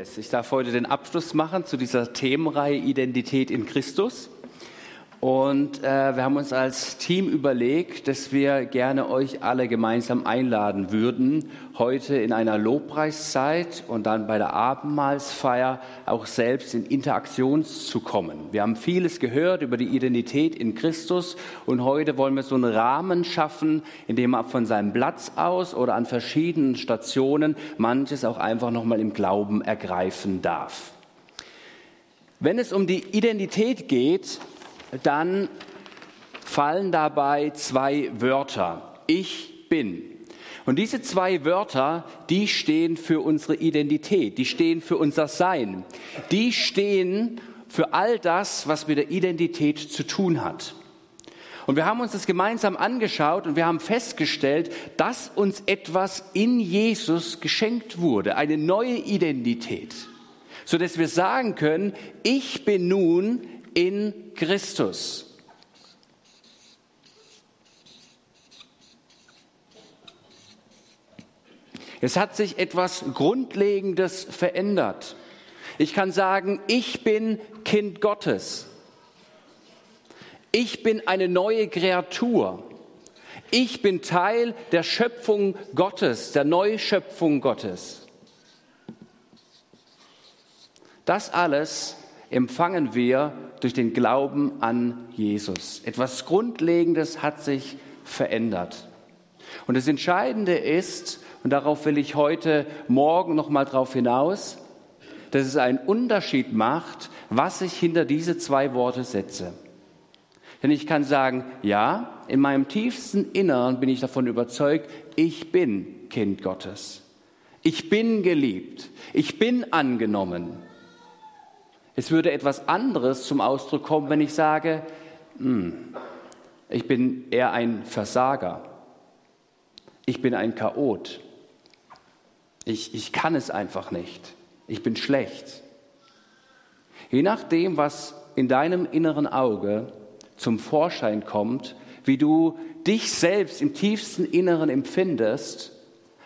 es. Ich darf heute den Abschluss machen zu dieser Themenreihe Identität in Christus. Und äh, wir haben uns als Team überlegt, dass wir gerne euch alle gemeinsam einladen würden, heute in einer Lobpreiszeit und dann bei der Abendmahlsfeier auch selbst in Interaktion zu kommen. Wir haben vieles gehört über die Identität in Christus und heute wollen wir so einen Rahmen schaffen, in dem man von seinem Platz aus oder an verschiedenen Stationen manches auch einfach nochmal im Glauben ergreifen darf. Wenn es um die Identität geht, dann fallen dabei zwei Wörter. Ich bin. Und diese zwei Wörter, die stehen für unsere Identität, die stehen für unser Sein, die stehen für all das, was mit der Identität zu tun hat. Und wir haben uns das gemeinsam angeschaut und wir haben festgestellt, dass uns etwas in Jesus geschenkt wurde, eine neue Identität, so dass wir sagen können, ich bin nun in Christus. Es hat sich etwas Grundlegendes verändert. Ich kann sagen, ich bin Kind Gottes. Ich bin eine neue Kreatur. Ich bin Teil der Schöpfung Gottes, der Neuschöpfung Gottes. Das alles empfangen wir durch den Glauben an Jesus. Etwas Grundlegendes hat sich verändert. Und das Entscheidende ist, und darauf will ich heute Morgen noch mal drauf hinaus, dass es einen Unterschied macht, was ich hinter diese zwei Worte setze. Denn ich kann sagen, ja, in meinem tiefsten Inneren bin ich davon überzeugt, ich bin Kind Gottes. Ich bin geliebt. Ich bin angenommen. Es würde etwas anderes zum Ausdruck kommen, wenn ich sage, hm, ich bin eher ein Versager. Ich bin ein Chaot. Ich, ich kann es einfach nicht. Ich bin schlecht. Je nachdem, was in deinem inneren Auge zum Vorschein kommt, wie du dich selbst im tiefsten Inneren empfindest,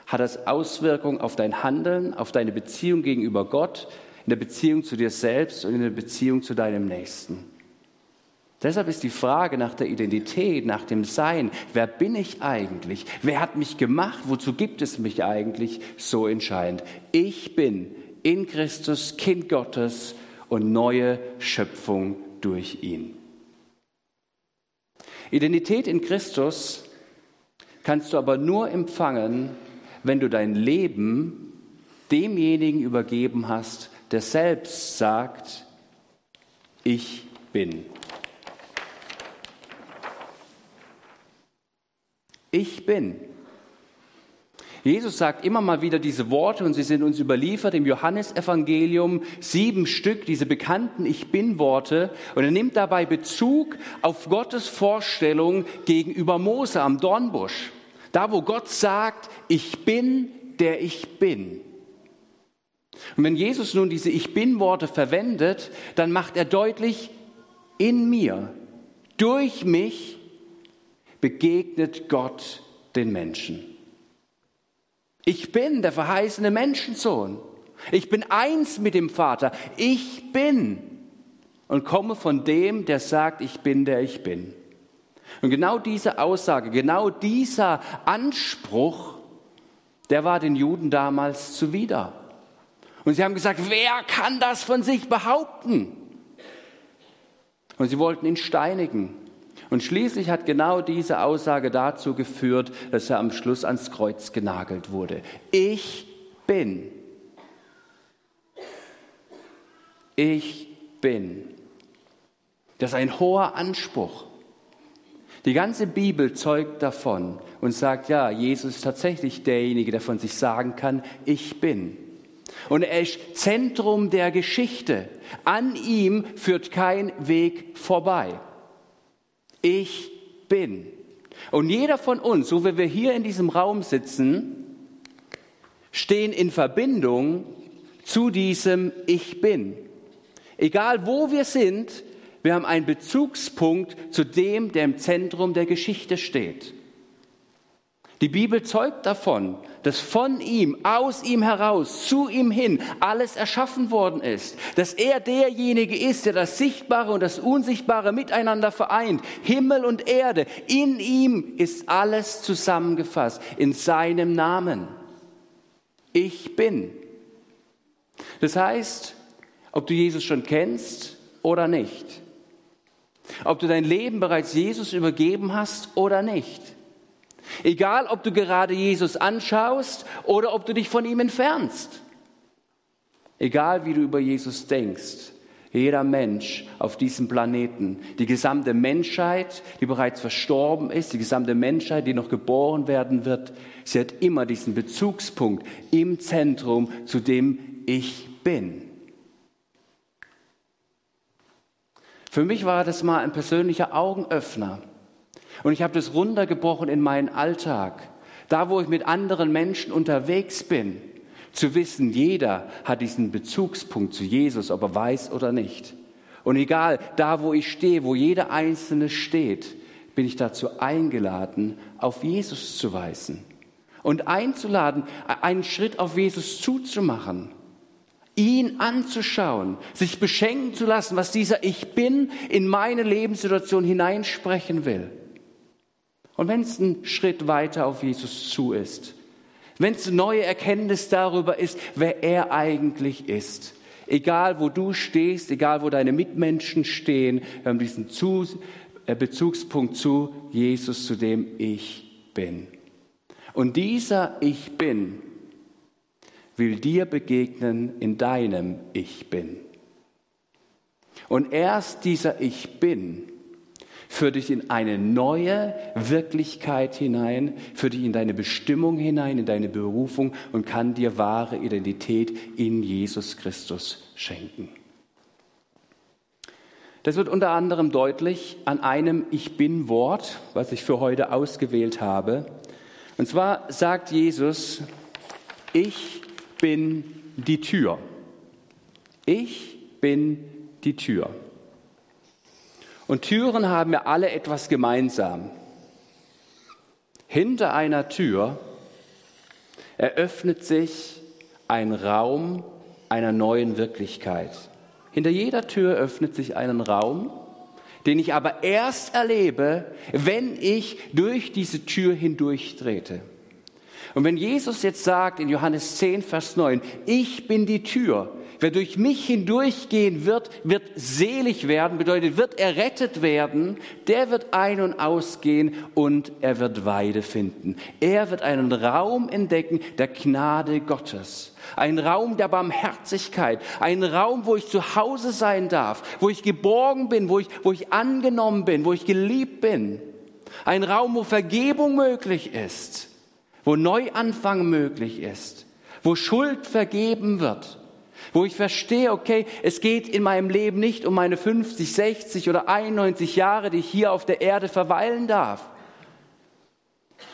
hat das Auswirkungen auf dein Handeln, auf deine Beziehung gegenüber Gott, in der Beziehung zu dir selbst und in der Beziehung zu deinem Nächsten. Deshalb ist die Frage nach der Identität, nach dem Sein, wer bin ich eigentlich? Wer hat mich gemacht? Wozu gibt es mich eigentlich? So entscheidend. Ich bin in Christus Kind Gottes und neue Schöpfung durch ihn. Identität in Christus kannst du aber nur empfangen, wenn du dein Leben demjenigen übergeben hast, der selbst sagt, ich bin. Ich bin. Jesus sagt immer mal wieder diese Worte und sie sind uns überliefert im Johannesevangelium, sieben Stück, diese bekannten Ich bin Worte. Und er nimmt dabei Bezug auf Gottes Vorstellung gegenüber Mose am Dornbusch. Da, wo Gott sagt, ich bin, der ich bin. Und wenn Jesus nun diese Ich bin-Worte verwendet, dann macht er deutlich, in mir, durch mich begegnet Gott den Menschen. Ich bin der verheißene Menschensohn. Ich bin eins mit dem Vater. Ich bin und komme von dem, der sagt, ich bin, der ich bin. Und genau diese Aussage, genau dieser Anspruch, der war den Juden damals zuwider. Und sie haben gesagt, wer kann das von sich behaupten? Und sie wollten ihn steinigen. Und schließlich hat genau diese Aussage dazu geführt, dass er am Schluss ans Kreuz genagelt wurde. Ich bin. Ich bin. Das ist ein hoher Anspruch. Die ganze Bibel zeugt davon und sagt, ja, Jesus ist tatsächlich derjenige, der von sich sagen kann, ich bin. Und er ist Zentrum der Geschichte. An ihm führt kein Weg vorbei. Ich bin. Und jeder von uns, so wie wir hier in diesem Raum sitzen, stehen in Verbindung zu diesem Ich bin. Egal wo wir sind, wir haben einen Bezugspunkt zu dem, der im Zentrum der Geschichte steht. Die Bibel zeugt davon, dass von ihm, aus ihm heraus, zu ihm hin alles erschaffen worden ist. Dass er derjenige ist, der das Sichtbare und das Unsichtbare miteinander vereint. Himmel und Erde, in ihm ist alles zusammengefasst, in seinem Namen. Ich bin. Das heißt, ob du Jesus schon kennst oder nicht. Ob du dein Leben bereits Jesus übergeben hast oder nicht Egal, ob du gerade Jesus anschaust oder ob du dich von ihm entfernst. Egal, wie du über Jesus denkst. Jeder Mensch auf diesem Planeten, die gesamte Menschheit, die bereits verstorben ist, die gesamte Menschheit, die noch geboren werden wird, sie hat immer diesen Bezugspunkt im Zentrum, zu dem ich bin. Für mich war das mal ein persönlicher Augenöffner. Und ich habe das runtergebrochen in meinen Alltag. Da, wo ich mit anderen Menschen unterwegs bin, zu wissen, jeder hat diesen Bezugspunkt zu Jesus, ob er weiß oder nicht. Und egal, da, wo ich stehe, wo jeder Einzelne steht, bin ich dazu eingeladen, auf Jesus zu weisen und einzuladen, einen Schritt auf Jesus zuzumachen, ihn anzuschauen, sich beschenken zu lassen, was dieser Ich bin in meine Lebenssituation hineinsprechen will. Und wenn es ein Schritt weiter auf Jesus zu ist, wenn es eine neue Erkenntnis darüber ist, wer er eigentlich ist, egal wo du stehst, egal wo deine Mitmenschen stehen, wir haben diesen zu, äh, Bezugspunkt zu Jesus, zu dem ich bin. Und dieser Ich bin will dir begegnen in deinem Ich bin. Und erst dieser Ich bin führt dich in eine neue Wirklichkeit hinein, führt dich in deine Bestimmung hinein, in deine Berufung und kann dir wahre Identität in Jesus Christus schenken. Das wird unter anderem deutlich an einem Ich bin Wort, was ich für heute ausgewählt habe. Und zwar sagt Jesus, ich bin die Tür. Ich bin die Tür. Und Türen haben ja alle etwas gemeinsam. Hinter einer Tür eröffnet sich ein Raum einer neuen Wirklichkeit. Hinter jeder Tür öffnet sich ein Raum, den ich aber erst erlebe, wenn ich durch diese Tür hindurch trete. Und wenn Jesus jetzt sagt in Johannes 10, Vers 9, ich bin die Tür, Wer durch mich hindurchgehen wird, wird selig werden, bedeutet, wird errettet werden, der wird ein- und ausgehen und er wird Weide finden. Er wird einen Raum entdecken der Gnade Gottes. Ein Raum der Barmherzigkeit, ein Raum, wo ich zu Hause sein darf, wo ich geborgen bin, wo ich, wo ich angenommen bin, wo ich geliebt bin. Ein Raum, wo Vergebung möglich ist, wo Neuanfang möglich ist, wo Schuld vergeben wird wo ich verstehe, okay, es geht in meinem Leben nicht um meine 50, 60 oder 91 Jahre, die ich hier auf der Erde verweilen darf,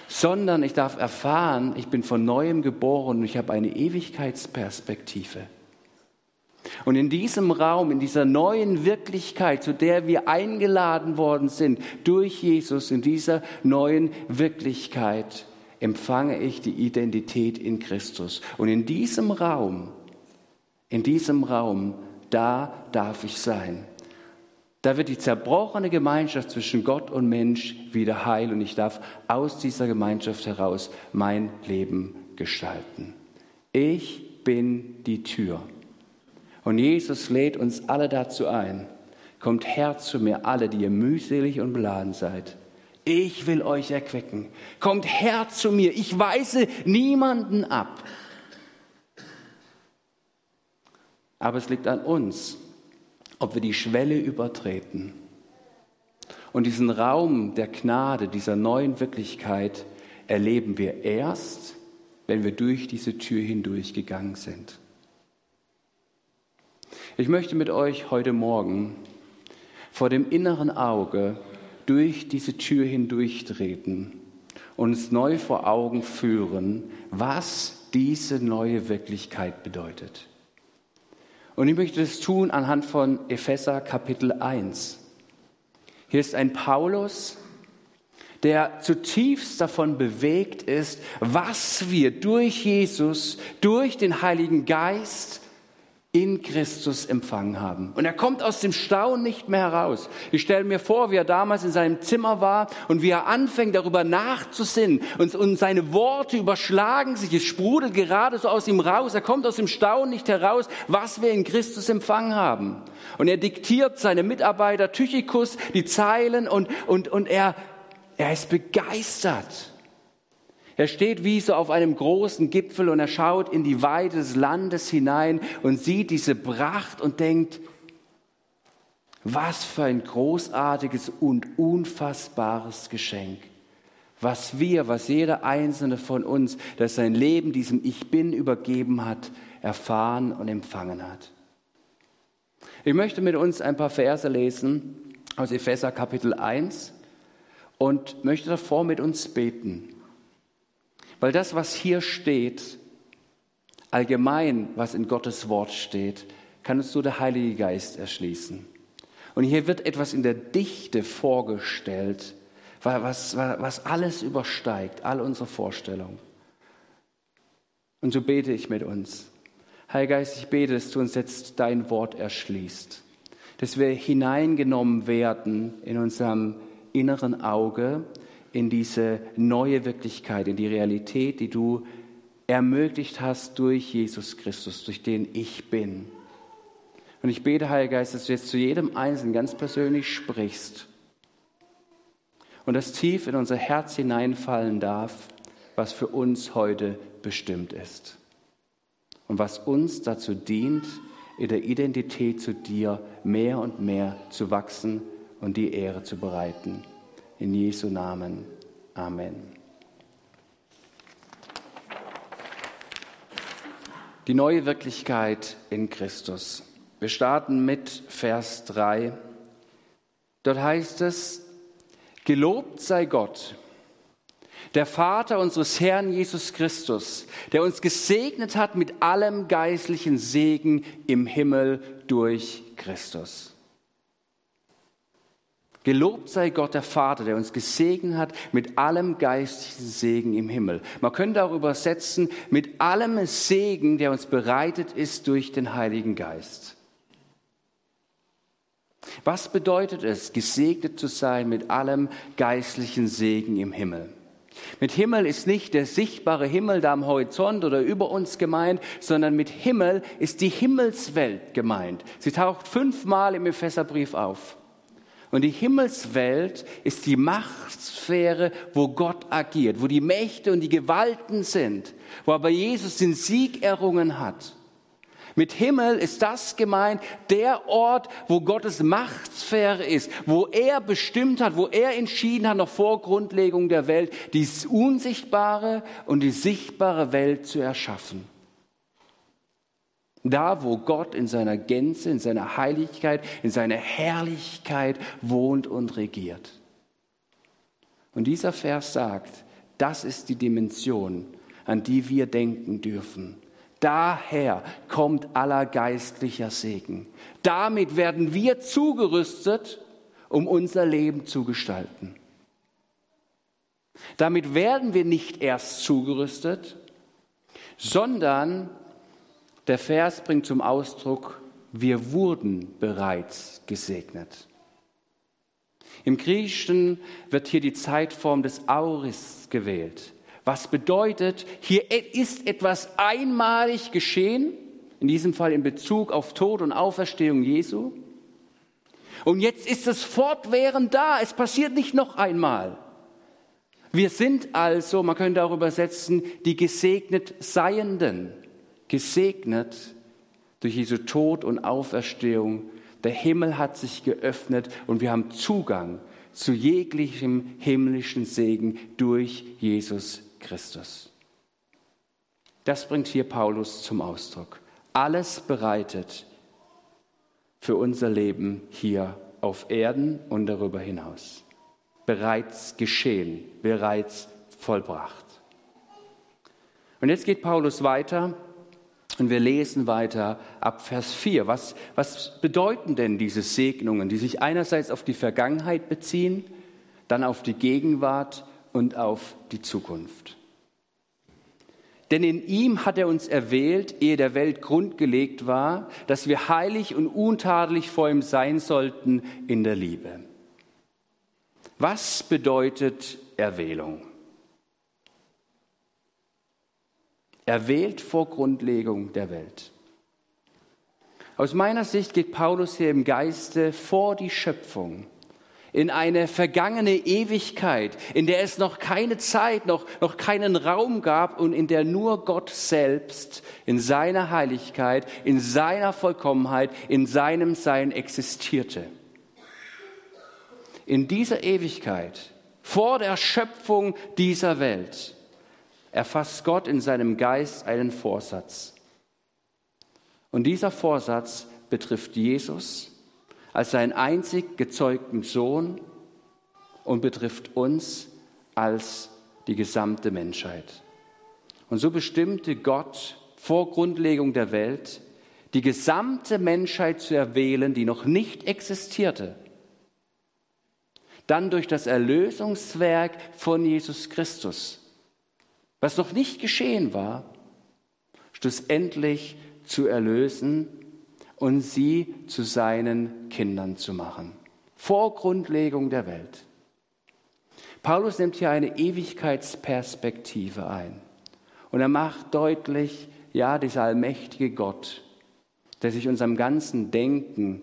sondern ich darf erfahren, ich bin von neuem geboren und ich habe eine Ewigkeitsperspektive. Und in diesem Raum, in dieser neuen Wirklichkeit, zu der wir eingeladen worden sind durch Jesus, in dieser neuen Wirklichkeit empfange ich die Identität in Christus. Und in diesem Raum in diesem Raum, da darf ich sein. Da wird die zerbrochene Gemeinschaft zwischen Gott und Mensch wieder heil und ich darf aus dieser Gemeinschaft heraus mein Leben gestalten. Ich bin die Tür. Und Jesus lädt uns alle dazu ein. Kommt her zu mir, alle, die ihr mühselig und beladen seid. Ich will euch erquicken. Kommt her zu mir. Ich weise niemanden ab. Aber es liegt an uns, ob wir die Schwelle übertreten und diesen Raum der Gnade, dieser neuen Wirklichkeit erleben wir erst, wenn wir durch diese Tür hindurch gegangen sind. Ich möchte mit euch heute Morgen vor dem inneren Auge durch diese Tür hindurchtreten und uns neu vor Augen führen, was diese neue Wirklichkeit bedeutet. Und ich möchte das tun anhand von Epheser Kapitel 1. Hier ist ein Paulus, der zutiefst davon bewegt ist, was wir durch Jesus, durch den Heiligen Geist in Christus empfangen haben. Und er kommt aus dem Staunen nicht mehr heraus. Ich stelle mir vor, wie er damals in seinem Zimmer war und wie er anfängt, darüber nachzusinnen. Und, und seine Worte überschlagen sich. Es sprudelt gerade so aus ihm raus. Er kommt aus dem Staunen nicht heraus, was wir in Christus empfangen haben. Und er diktiert seinem Mitarbeiter Tychikus die Zeilen und, und, und er, er ist begeistert. Er steht wie so auf einem großen Gipfel und er schaut in die Weite des Landes hinein und sieht diese Pracht und denkt, was für ein großartiges und unfassbares Geschenk. Was wir, was jeder einzelne von uns, der sein Leben diesem Ich Bin übergeben hat, erfahren und empfangen hat. Ich möchte mit uns ein paar Verse lesen aus Epheser Kapitel 1 und möchte davor mit uns beten. Weil das, was hier steht, allgemein, was in Gottes Wort steht, kann uns nur der Heilige Geist erschließen. Und hier wird etwas in der Dichte vorgestellt, was, was alles übersteigt, all unsere Vorstellungen. Und so bete ich mit uns. Heiliger Geist, ich bete, dass du uns jetzt dein Wort erschließt, dass wir hineingenommen werden in unserem inneren Auge, in diese neue Wirklichkeit, in die Realität, die du ermöglicht hast durch Jesus Christus, durch den ich bin. Und ich bete, Heiliger Geist, dass du jetzt zu jedem Einzelnen ganz persönlich sprichst und das tief in unser Herz hineinfallen darf, was für uns heute bestimmt ist und was uns dazu dient, in der Identität zu dir mehr und mehr zu wachsen und die Ehre zu bereiten. In Jesu Namen. Amen. Die neue Wirklichkeit in Christus. Wir starten mit Vers 3. Dort heißt es, Gelobt sei Gott, der Vater unseres Herrn Jesus Christus, der uns gesegnet hat mit allem geistlichen Segen im Himmel durch Christus. Gelobt sei Gott der Vater, der uns gesegnet hat mit allem geistlichen Segen im Himmel. Man könnte auch übersetzen mit allem Segen, der uns bereitet ist durch den Heiligen Geist. Was bedeutet es, gesegnet zu sein mit allem geistlichen Segen im Himmel? Mit Himmel ist nicht der sichtbare Himmel da am Horizont oder über uns gemeint, sondern mit Himmel ist die Himmelswelt gemeint. Sie taucht fünfmal im Epheserbrief auf. Und die Himmelswelt ist die Machtsphäre, wo Gott agiert, wo die Mächte und die Gewalten sind, wo aber Jesus den Sieg errungen hat. Mit Himmel ist das gemeint, der Ort, wo Gottes Machtsphäre ist, wo er bestimmt hat, wo er entschieden hat, noch vor Grundlegung der Welt, die unsichtbare und die sichtbare Welt zu erschaffen. Da, wo Gott in seiner Gänze, in seiner Heiligkeit, in seiner Herrlichkeit wohnt und regiert. Und dieser Vers sagt, das ist die Dimension, an die wir denken dürfen. Daher kommt aller geistlicher Segen. Damit werden wir zugerüstet, um unser Leben zu gestalten. Damit werden wir nicht erst zugerüstet, sondern der Vers bringt zum Ausdruck, wir wurden bereits gesegnet. Im Griechischen wird hier die Zeitform des Auris gewählt. Was bedeutet, hier ist etwas einmalig geschehen, in diesem Fall in Bezug auf Tod und Auferstehung Jesu. Und jetzt ist es fortwährend da, es passiert nicht noch einmal. Wir sind also, man könnte auch übersetzen, die gesegnet Seienden gesegnet durch Jesu Tod und Auferstehung. Der Himmel hat sich geöffnet und wir haben Zugang zu jeglichem himmlischen Segen durch Jesus Christus. Das bringt hier Paulus zum Ausdruck. Alles bereitet für unser Leben hier auf Erden und darüber hinaus. Bereits geschehen, bereits vollbracht. Und jetzt geht Paulus weiter und wir lesen weiter ab Vers 4. Was, was bedeuten denn diese Segnungen, die sich einerseits auf die Vergangenheit beziehen, dann auf die Gegenwart und auf die Zukunft. Denn in ihm hat er uns erwählt, ehe der Welt grundgelegt war, dass wir heilig und untadelig vor ihm sein sollten in der Liebe. Was bedeutet Erwählung? Erwählt vor Grundlegung der Welt. Aus meiner Sicht geht Paulus hier im Geiste vor die Schöpfung in eine vergangene Ewigkeit, in der es noch keine Zeit, noch, noch keinen Raum gab und in der nur Gott selbst in seiner Heiligkeit, in seiner Vollkommenheit, in seinem Sein existierte. In dieser Ewigkeit, vor der Schöpfung dieser Welt, erfasst Gott in seinem Geist einen Vorsatz. Und dieser Vorsatz betrifft Jesus als seinen einzig gezeugten Sohn und betrifft uns als die gesamte Menschheit. Und so bestimmte Gott vor Grundlegung der Welt, die gesamte Menschheit zu erwählen, die noch nicht existierte. Dann durch das Erlösungswerk von Jesus Christus, was noch nicht geschehen war, schlussendlich zu erlösen und sie zu seinen Kindern zu machen. Vor Grundlegung der Welt. Paulus nimmt hier eine Ewigkeitsperspektive ein. Und er macht deutlich, ja, dieser allmächtige Gott, der sich unserem ganzen Denken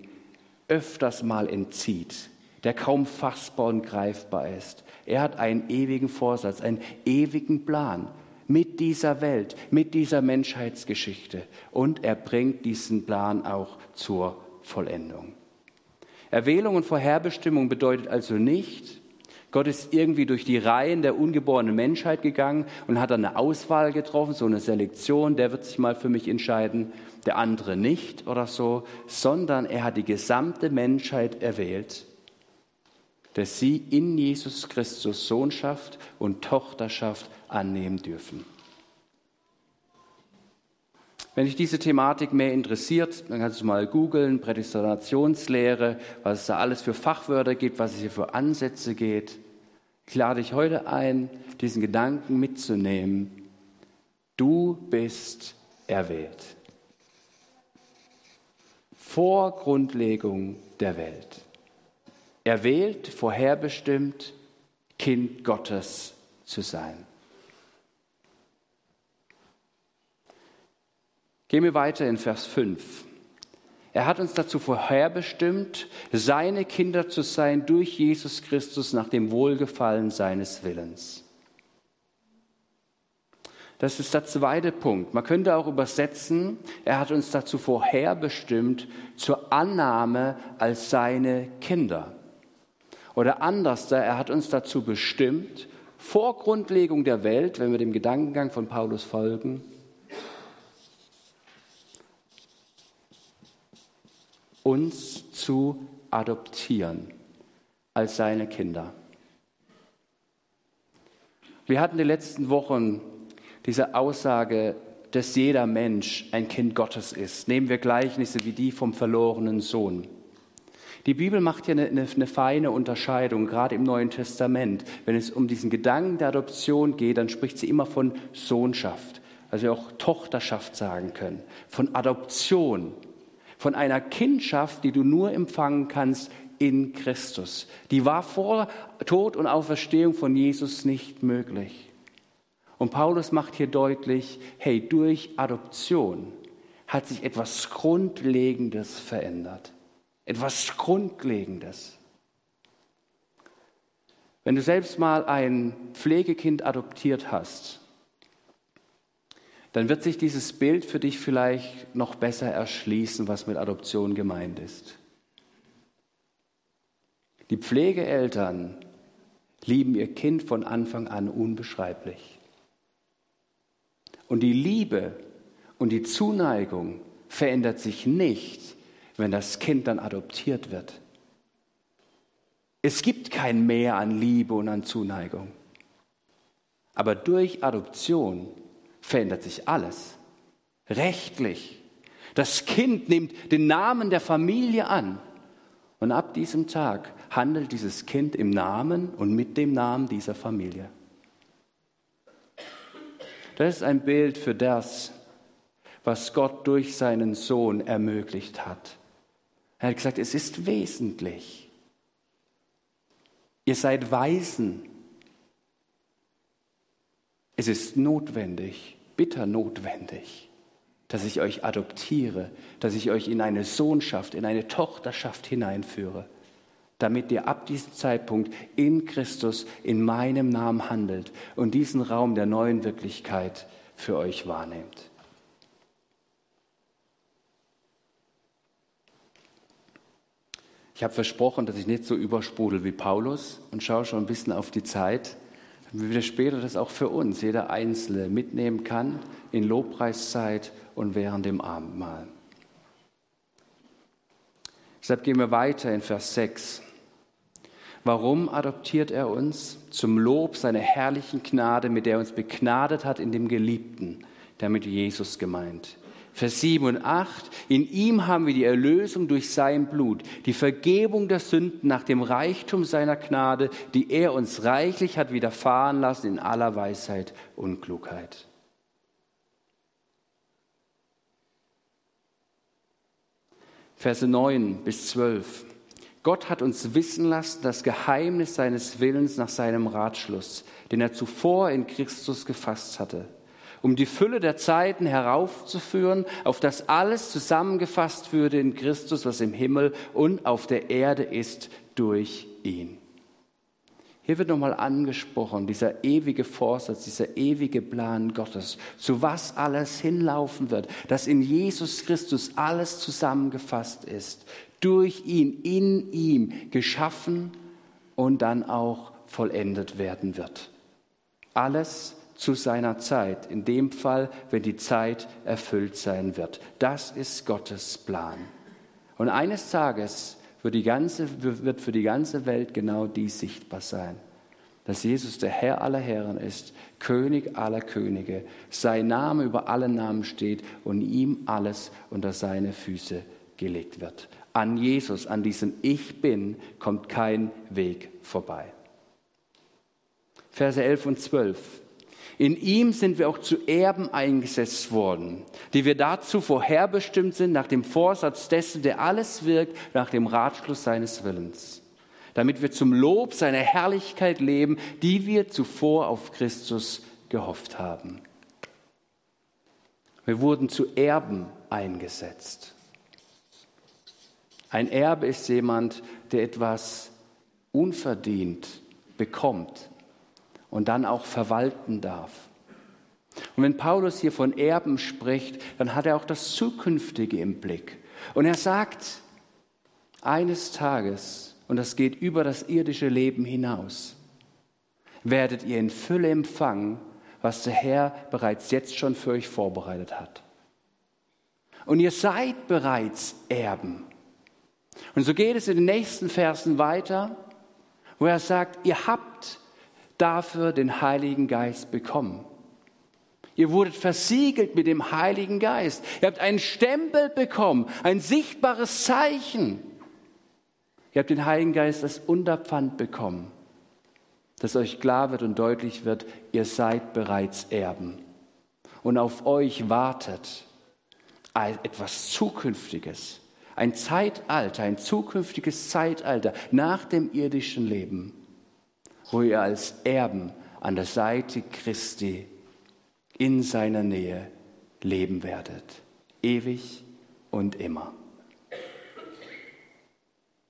öfters mal entzieht, der kaum fassbar und greifbar ist. Er hat einen ewigen Vorsatz, einen ewigen Plan, mit dieser Welt, mit dieser Menschheitsgeschichte. Und er bringt diesen Plan auch zur Vollendung. Erwählung und Vorherbestimmung bedeutet also nicht, Gott ist irgendwie durch die Reihen der ungeborenen Menschheit gegangen und hat dann eine Auswahl getroffen, so eine Selektion, der wird sich mal für mich entscheiden, der andere nicht oder so, sondern er hat die gesamte Menschheit erwählt dass sie in Jesus Christus Sohnschaft und Tochterschaft annehmen dürfen. Wenn dich diese Thematik mehr interessiert, dann kannst du mal googeln, Prädestinationslehre, was es da alles für Fachwörter gibt, was es hier für Ansätze geht. Ich lade dich heute ein, diesen Gedanken mitzunehmen. Du bist erwählt. Vor Grundlegung der Welt erwählt, vorherbestimmt, Kind Gottes zu sein. Gehen wir weiter in Vers 5. Er hat uns dazu vorherbestimmt, seine Kinder zu sein durch Jesus Christus nach dem Wohlgefallen seines Willens. Das ist der zweite Punkt. Man könnte auch übersetzen, er hat uns dazu vorherbestimmt zur Annahme als seine Kinder. Oder anders, er hat uns dazu bestimmt, vor Grundlegung der Welt, wenn wir dem Gedankengang von Paulus folgen, uns zu adoptieren als seine Kinder. Wir hatten die letzten Wochen diese Aussage, dass jeder Mensch ein Kind Gottes ist. Nehmen wir Gleichnisse wie die vom verlorenen Sohn. Die Bibel macht ja eine, eine, eine, feine Unterscheidung, gerade im Neuen Testament. Wenn es um diesen Gedanken der Adoption geht, dann spricht sie immer von Sohnschaft, also auch Tochterschaft sagen können, von Adoption, von einer Kindschaft, die du nur empfangen kannst in Christus. Die war vor Tod und Auferstehung von Jesus nicht möglich. Und Paulus macht hier deutlich, hey, durch Adoption hat sich etwas Grundlegendes verändert. Etwas Grundlegendes. Wenn du selbst mal ein Pflegekind adoptiert hast, dann wird sich dieses Bild für dich vielleicht noch besser erschließen, was mit Adoption gemeint ist. Die Pflegeeltern lieben ihr Kind von Anfang an unbeschreiblich. Und die Liebe und die Zuneigung verändert sich nicht, wenn das Kind dann adoptiert wird. Es gibt kein Mehr an Liebe und an Zuneigung. Aber durch Adoption verändert sich alles. Rechtlich. Das Kind nimmt den Namen der Familie an. Und ab diesem Tag handelt dieses Kind im Namen und mit dem Namen dieser Familie. Das ist ein Bild für das, was Gott durch seinen Sohn ermöglicht hat. Er hat gesagt, es ist wesentlich. Ihr seid Weisen. Es ist notwendig, bitter notwendig, dass ich euch adoptiere, dass ich euch in eine Sohnschaft, in eine Tochterschaft hineinführe damit ihr ab diesem Zeitpunkt in Christus in meinem Namen handelt und diesen Raum der neuen Wirklichkeit für euch wahrnehmt. Ich habe versprochen, dass ich nicht so übersprudel wie Paulus und schaue schon ein bisschen auf die Zeit, damit wir später das auch für uns, jeder Einzelne, mitnehmen kann in Lobpreiszeit und während dem Abendmahl. Deshalb gehen wir weiter in Vers 6. Warum adoptiert er uns? Zum Lob seiner herrlichen Gnade, mit der er uns begnadet hat in dem Geliebten, damit Jesus gemeint. Vers 7 und 8. In ihm haben wir die Erlösung durch sein Blut, die Vergebung der Sünden nach dem Reichtum seiner Gnade, die er uns reichlich hat widerfahren lassen in aller Weisheit und Klugheit. Verse 9 bis 12. Gott hat uns wissen lassen das Geheimnis seines Willens nach seinem Ratschluss, den er zuvor in Christus gefasst hatte, um die Fülle der Zeiten heraufzuführen, auf das alles zusammengefasst würde in Christus, was im Himmel und auf der Erde ist, durch ihn. Hier wird nochmal angesprochen, dieser ewige Vorsatz, dieser ewige Plan Gottes, zu was alles hinlaufen wird, dass in Jesus Christus alles zusammengefasst ist durch ihn, in ihm geschaffen und dann auch vollendet werden wird. Alles zu seiner Zeit, in dem Fall, wenn die Zeit erfüllt sein wird. Das ist Gottes Plan. Und eines Tages wird, die ganze, wird für die ganze Welt genau dies sichtbar sein, dass Jesus der Herr aller Herren ist, König aller Könige, sein Name über alle Namen steht und ihm alles unter seine Füße gelegt wird. An Jesus, an diesem Ich bin, kommt kein Weg vorbei. Verse 11 und 12. In ihm sind wir auch zu Erben eingesetzt worden, die wir dazu vorherbestimmt sind, nach dem Vorsatz dessen, der alles wirkt, nach dem Ratschluss seines Willens, damit wir zum Lob seiner Herrlichkeit leben, die wir zuvor auf Christus gehofft haben. Wir wurden zu Erben eingesetzt. Ein Erbe ist jemand, der etwas unverdient bekommt und dann auch verwalten darf. Und wenn Paulus hier von Erben spricht, dann hat er auch das Zukünftige im Blick. Und er sagt, eines Tages, und das geht über das irdische Leben hinaus, werdet ihr in Fülle empfangen, was der Herr bereits jetzt schon für euch vorbereitet hat. Und ihr seid bereits Erben. Und so geht es in den nächsten Versen weiter, wo er sagt, ihr habt dafür den Heiligen Geist bekommen. Ihr wurdet versiegelt mit dem Heiligen Geist. Ihr habt einen Stempel bekommen, ein sichtbares Zeichen. Ihr habt den Heiligen Geist als Unterpfand bekommen, dass euch klar wird und deutlich wird, ihr seid bereits Erben. Und auf euch wartet etwas Zukünftiges ein Zeitalter, ein zukünftiges Zeitalter nach dem irdischen Leben, wo ihr als Erben an der Seite Christi in seiner Nähe leben werdet, ewig und immer.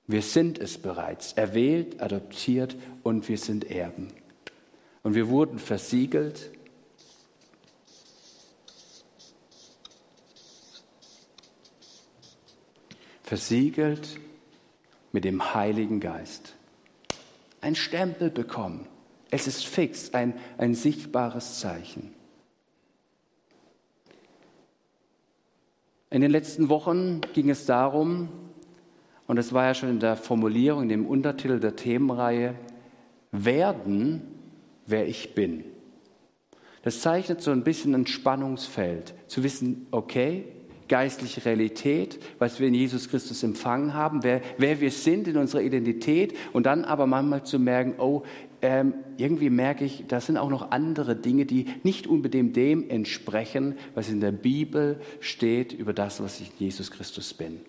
Wir sind es bereits, erwählt, adoptiert und wir sind Erben. Und wir wurden versiegelt versiegelt mit dem Heiligen Geist. Ein Stempel bekommen. Es ist fix, ein, ein sichtbares Zeichen. In den letzten Wochen ging es darum, und das war ja schon in der Formulierung, in dem Untertitel der Themenreihe, werden, wer ich bin. Das zeichnet so ein bisschen ein Spannungsfeld, zu wissen, okay, geistliche Realität, was wir in Jesus Christus empfangen haben, wer, wer wir sind in unserer Identität und dann aber manchmal zu merken, oh, ähm, irgendwie merke ich, da sind auch noch andere Dinge, die nicht unbedingt dem entsprechen, was in der Bibel steht über das, was ich in Jesus Christus bin.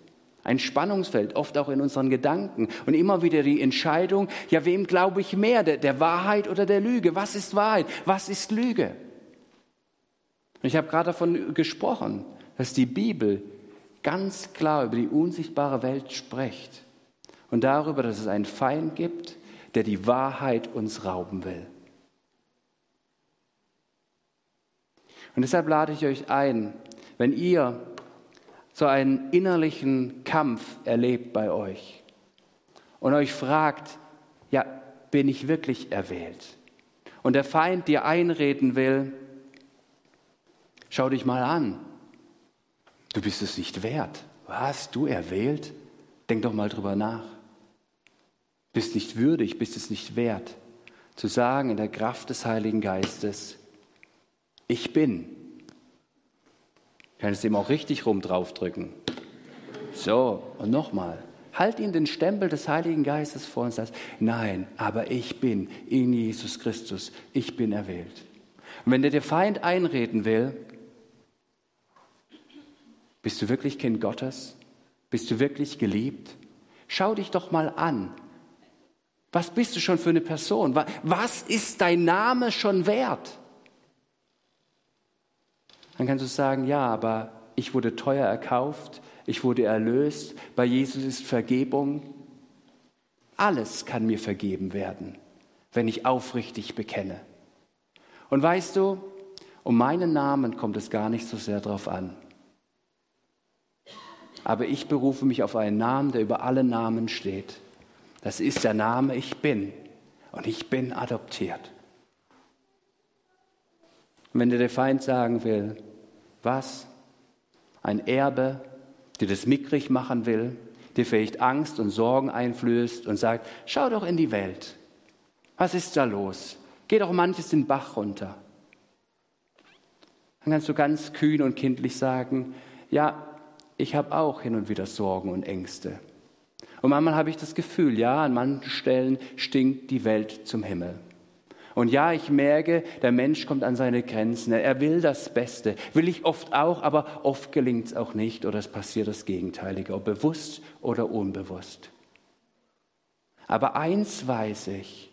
Ein Spannungsfeld, oft auch in unseren Gedanken. Und immer wieder die Entscheidung, ja, wem glaube ich mehr, der, der Wahrheit oder der Lüge? Was ist Wahrheit? Was ist Lüge? Ich habe gerade davon gesprochen, dass die Bibel ganz klar über die unsichtbare Welt spricht und darüber, dass es einen Feind gibt, der die Wahrheit uns rauben will. Und deshalb lade ich euch ein, wenn ihr so einen innerlichen Kampf erlebt bei euch und euch fragt, ja, bin ich wirklich erwählt? Und der Feind dir einreden will, schau dich mal an, du bist es nicht wert. Was, du erwählt? Denk doch mal drüber nach. Bist nicht würdig, bist es nicht wert, zu sagen in der Kraft des Heiligen Geistes, ich bin. Kannst ihm auch richtig rum draufdrücken. So, und nochmal. Halt ihm den Stempel des Heiligen Geistes vor und sagst, nein, aber ich bin in Jesus Christus, ich bin erwählt. Und wenn dir der Feind einreden will, bist du wirklich Kind Gottes? Bist du wirklich geliebt? Schau dich doch mal an, was bist du schon für eine Person? Was ist dein Name schon wert? Dann kannst du sagen, ja, aber ich wurde teuer erkauft, ich wurde erlöst, bei Jesus ist Vergebung. Alles kann mir vergeben werden, wenn ich aufrichtig bekenne. Und weißt du, um meinen Namen kommt es gar nicht so sehr drauf an. Aber ich berufe mich auf einen Namen, der über alle Namen steht. Das ist der Name Ich bin. Und ich bin adoptiert. Und wenn dir der Feind sagen will, was? Ein Erbe, dir das mickrig machen will, dir vielleicht Angst und Sorgen einflößt und sagt, schau doch in die Welt. Was ist da los? Geh doch manches den Bach runter. Dann kannst du ganz kühn und kindlich sagen, ja, ich habe auch hin und wieder Sorgen und Ängste. Und manchmal habe ich das Gefühl, ja, an manchen Stellen stinkt die Welt zum Himmel. Und ja, ich merke, der Mensch kommt an seine Grenzen. Er will das Beste. Will ich oft auch, aber oft gelingt es auch nicht oder es passiert das Gegenteilige, ob bewusst oder unbewusst. Aber eins weiß ich,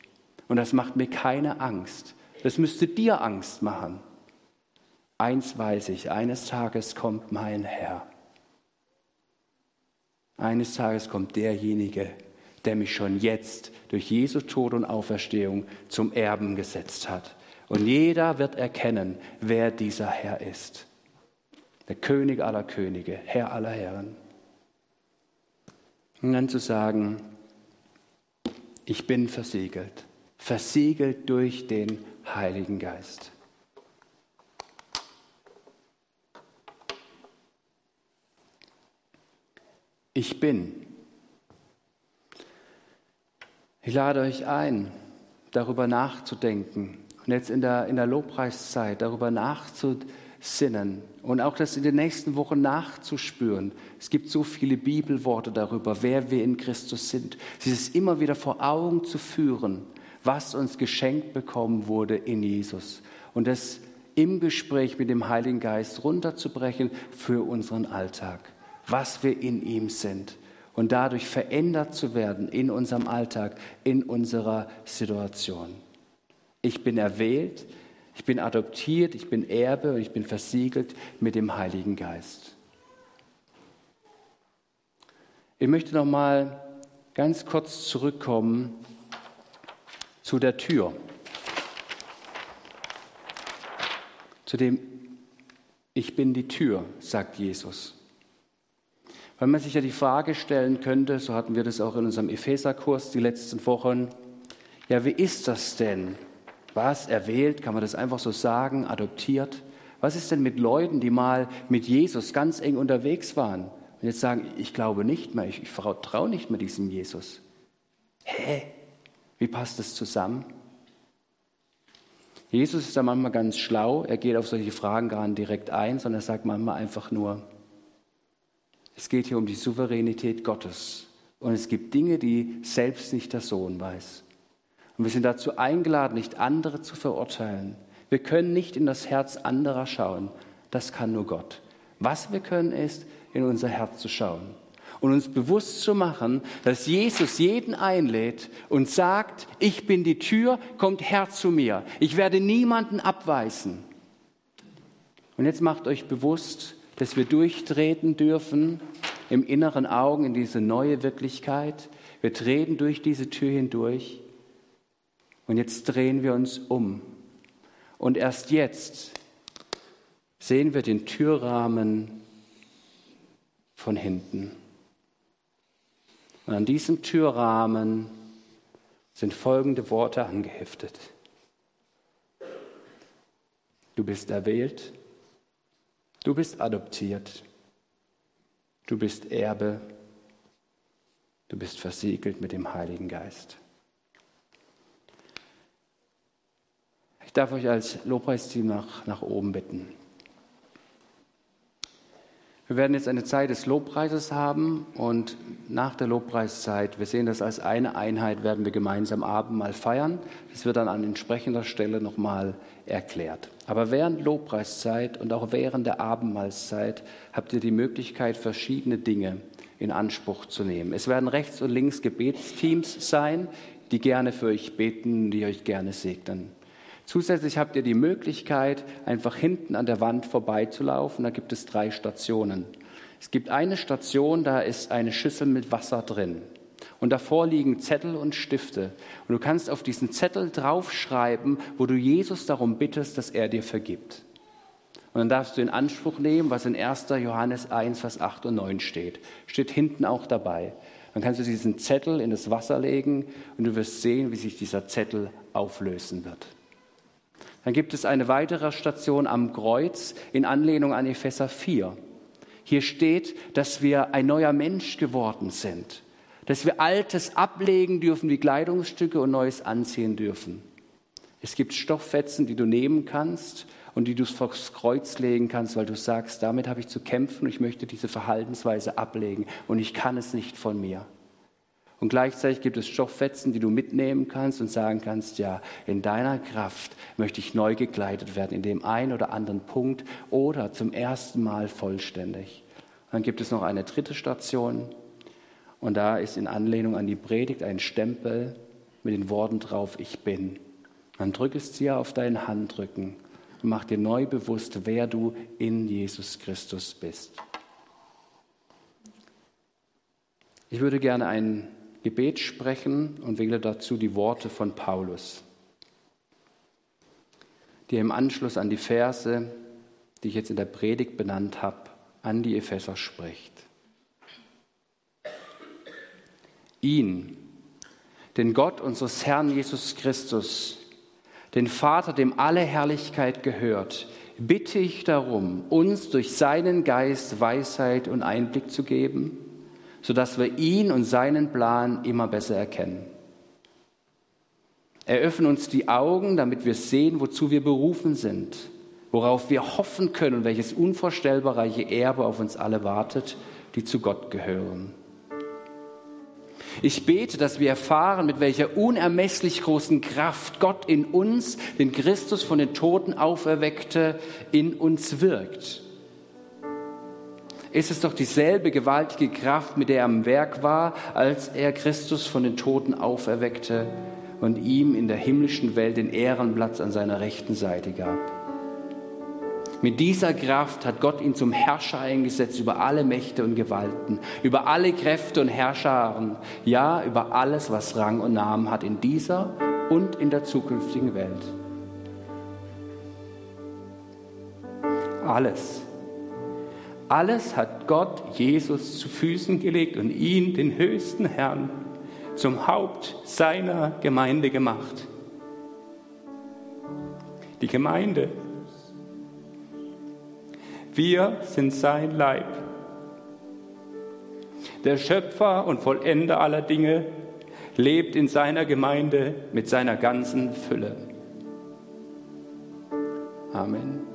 und das macht mir keine Angst. Das müsste dir Angst machen. Eins weiß ich, eines Tages kommt mein Herr. Eines Tages kommt derjenige, der mich schon jetzt durch Jesu Tod und Auferstehung zum Erben gesetzt hat. Und jeder wird erkennen, wer dieser Herr ist. Der König aller Könige, Herr aller Herren. Und dann zu sagen, ich bin versiegelt, versiegelt durch den Heiligen Geist. Ich bin. Ich lade euch ein, darüber nachzudenken und jetzt in der, in der Lobpreiszeit darüber nachzusinnen und auch das in den nächsten Wochen nachzuspüren. Es gibt so viele Bibelworte darüber, wer wir in Christus sind. Dieses immer wieder vor Augen zu führen, was uns geschenkt bekommen wurde in Jesus. Und das im Gespräch mit dem Heiligen Geist runterzubrechen für unseren Alltag was wir in ihm sind und dadurch verändert zu werden in unserem Alltag, in unserer Situation. Ich bin erwählt, ich bin adoptiert, ich bin Erbe und ich bin versiegelt mit dem Heiligen Geist. Ich möchte noch mal ganz kurz zurückkommen zu der Tür, zu dem Ich bin die Tür, sagt Jesus. Weil man sich ja die Frage stellen könnte, so hatten wir das auch in unserem Epheserkurs die letzten Wochen, ja, wie ist das denn? Was erwählt? Kann man das einfach so sagen? Adoptiert? Was ist denn mit Leuten, die mal mit Jesus ganz eng unterwegs waren und jetzt sagen, ich glaube nicht mehr, ich, ich vertraue nicht mehr diesem Jesus? Hä? Wie passt das zusammen? Jesus ist da manchmal ganz schlau, er geht auf solche Fragen gar nicht direkt ein, sondern er sagt manchmal einfach nur, Es geht hier um die Souveränität Gottes. Und es gibt Dinge, die selbst nicht der Sohn weiß. Und wir sind dazu eingeladen, nicht andere zu verurteilen. Wir können nicht in das Herz anderer schauen. Das kann nur Gott. Was wir können, ist, in unser Herz zu schauen und uns bewusst zu machen, dass Jesus jeden einlädt und sagt, ich bin die Tür, kommt her zu mir. Ich werde niemanden abweisen. Und jetzt macht euch bewusst, dass wir durchtreten dürfen im inneren Augen in diese neue Wirklichkeit. Wir treten durch diese Tür hindurch und jetzt drehen wir uns um. Und erst jetzt sehen wir den Türrahmen von hinten. Und an diesem Türrahmen sind folgende Worte angeheftet. Du bist erwählt, du bist adoptiert, du bist Erbe, du bist versiegelt mit dem Heiligen Geist. Ich darf euch als Lobpreisteam nach, nach oben bitten. Wir werden jetzt eine Zeit des Lobpreises haben und nach der Lobpreiszeit, wir sehen das als eine Einheit, werden wir gemeinsam Abendmahl feiern. Das wird dann an entsprechender Stelle nochmal erklärt. Aber während Lobpreiszeit und auch während der Abendmahlszeit habt ihr die Möglichkeit, verschiedene Dinge in Anspruch zu nehmen. Es werden rechts und links Gebetsteams sein, die gerne für euch beten, die euch gerne segnen. Zusätzlich habt ihr die Möglichkeit, einfach hinten an der Wand vorbeizulaufen. Da gibt es drei Stationen. Es gibt eine Station, da ist eine Schüssel mit Wasser drin. Und davor liegen Zettel und Stifte. Und du kannst auf diesen Zettel draufschreiben, wo du Jesus darum bittest, dass er dir vergibt. Und dann darfst du in Anspruch nehmen, was in 1. Johannes 1, Vers 8 und 9 steht. Steht hinten auch dabei. Dann kannst du diesen Zettel in das Wasser legen und du wirst sehen, wie sich dieser Zettel auflösen wird. Dann gibt es eine weitere Station am Kreuz in Anlehnung an Epheser 4. Hier steht, dass wir ein neuer Mensch geworden sind, dass wir Altes ablegen dürfen wie Kleidungsstücke und Neues anziehen dürfen. Es gibt Stofffetzen, die du nehmen kannst und die du vors Kreuz legen kannst, weil du sagst, damit habe ich zu kämpfen und ich möchte diese Verhaltensweise ablegen und ich kann es nicht von mir. Und gleichzeitig gibt es Stofffetzen, die du mitnehmen kannst und sagen kannst, ja, in deiner Kraft möchte ich neu gekleidet werden, in dem einen oder anderen Punkt oder zum ersten Mal vollständig. Dann gibt es noch eine dritte Station und da ist in Anlehnung an die Predigt ein Stempel mit den Worten drauf, ich bin. Dann drück es dir auf deinen Handrücken und mach dir neu bewusst, wer du in Jesus Christus bist. Ich würde gerne einen Gebet sprechen und wähle dazu die Worte von Paulus, die im Anschluss an die Verse, die ich jetzt in der Predigt benannt habe, an die Epheser spricht. Ihn, den Gott unseres Herrn Jesus Christus, den Vater, dem alle Herrlichkeit gehört, bitte ich darum, uns durch seinen Geist Weisheit und Einblick zu geben sodass wir ihn und seinen Plan immer besser erkennen. Eröffne uns die Augen, damit wir sehen, wozu wir berufen sind, worauf wir hoffen können und welches unvorstellbare Erbe auf uns alle wartet, die zu Gott gehören. Ich bete, dass wir erfahren, mit welcher unermesslich großen Kraft Gott in uns, den Christus von den Toten auferweckte, in uns wirkt ist es doch dieselbe gewaltige Kraft, mit der er am Werk war, als er Christus von den Toten auferweckte und ihm in der himmlischen Welt den Ehrenplatz an seiner rechten Seite gab. Mit dieser Kraft hat Gott ihn zum Herrscher eingesetzt über alle Mächte und Gewalten, über alle Kräfte und Herrscharen, ja, über alles, was Rang und Namen hat in dieser und in der zukünftigen Welt. Alles alles hat Gott Jesus zu Füßen gelegt und ihn, den höchsten Herrn, zum Haupt seiner Gemeinde gemacht. Die Gemeinde. Wir sind sein Leib. Der Schöpfer und Vollender aller Dinge lebt in seiner Gemeinde mit seiner ganzen Fülle. Amen.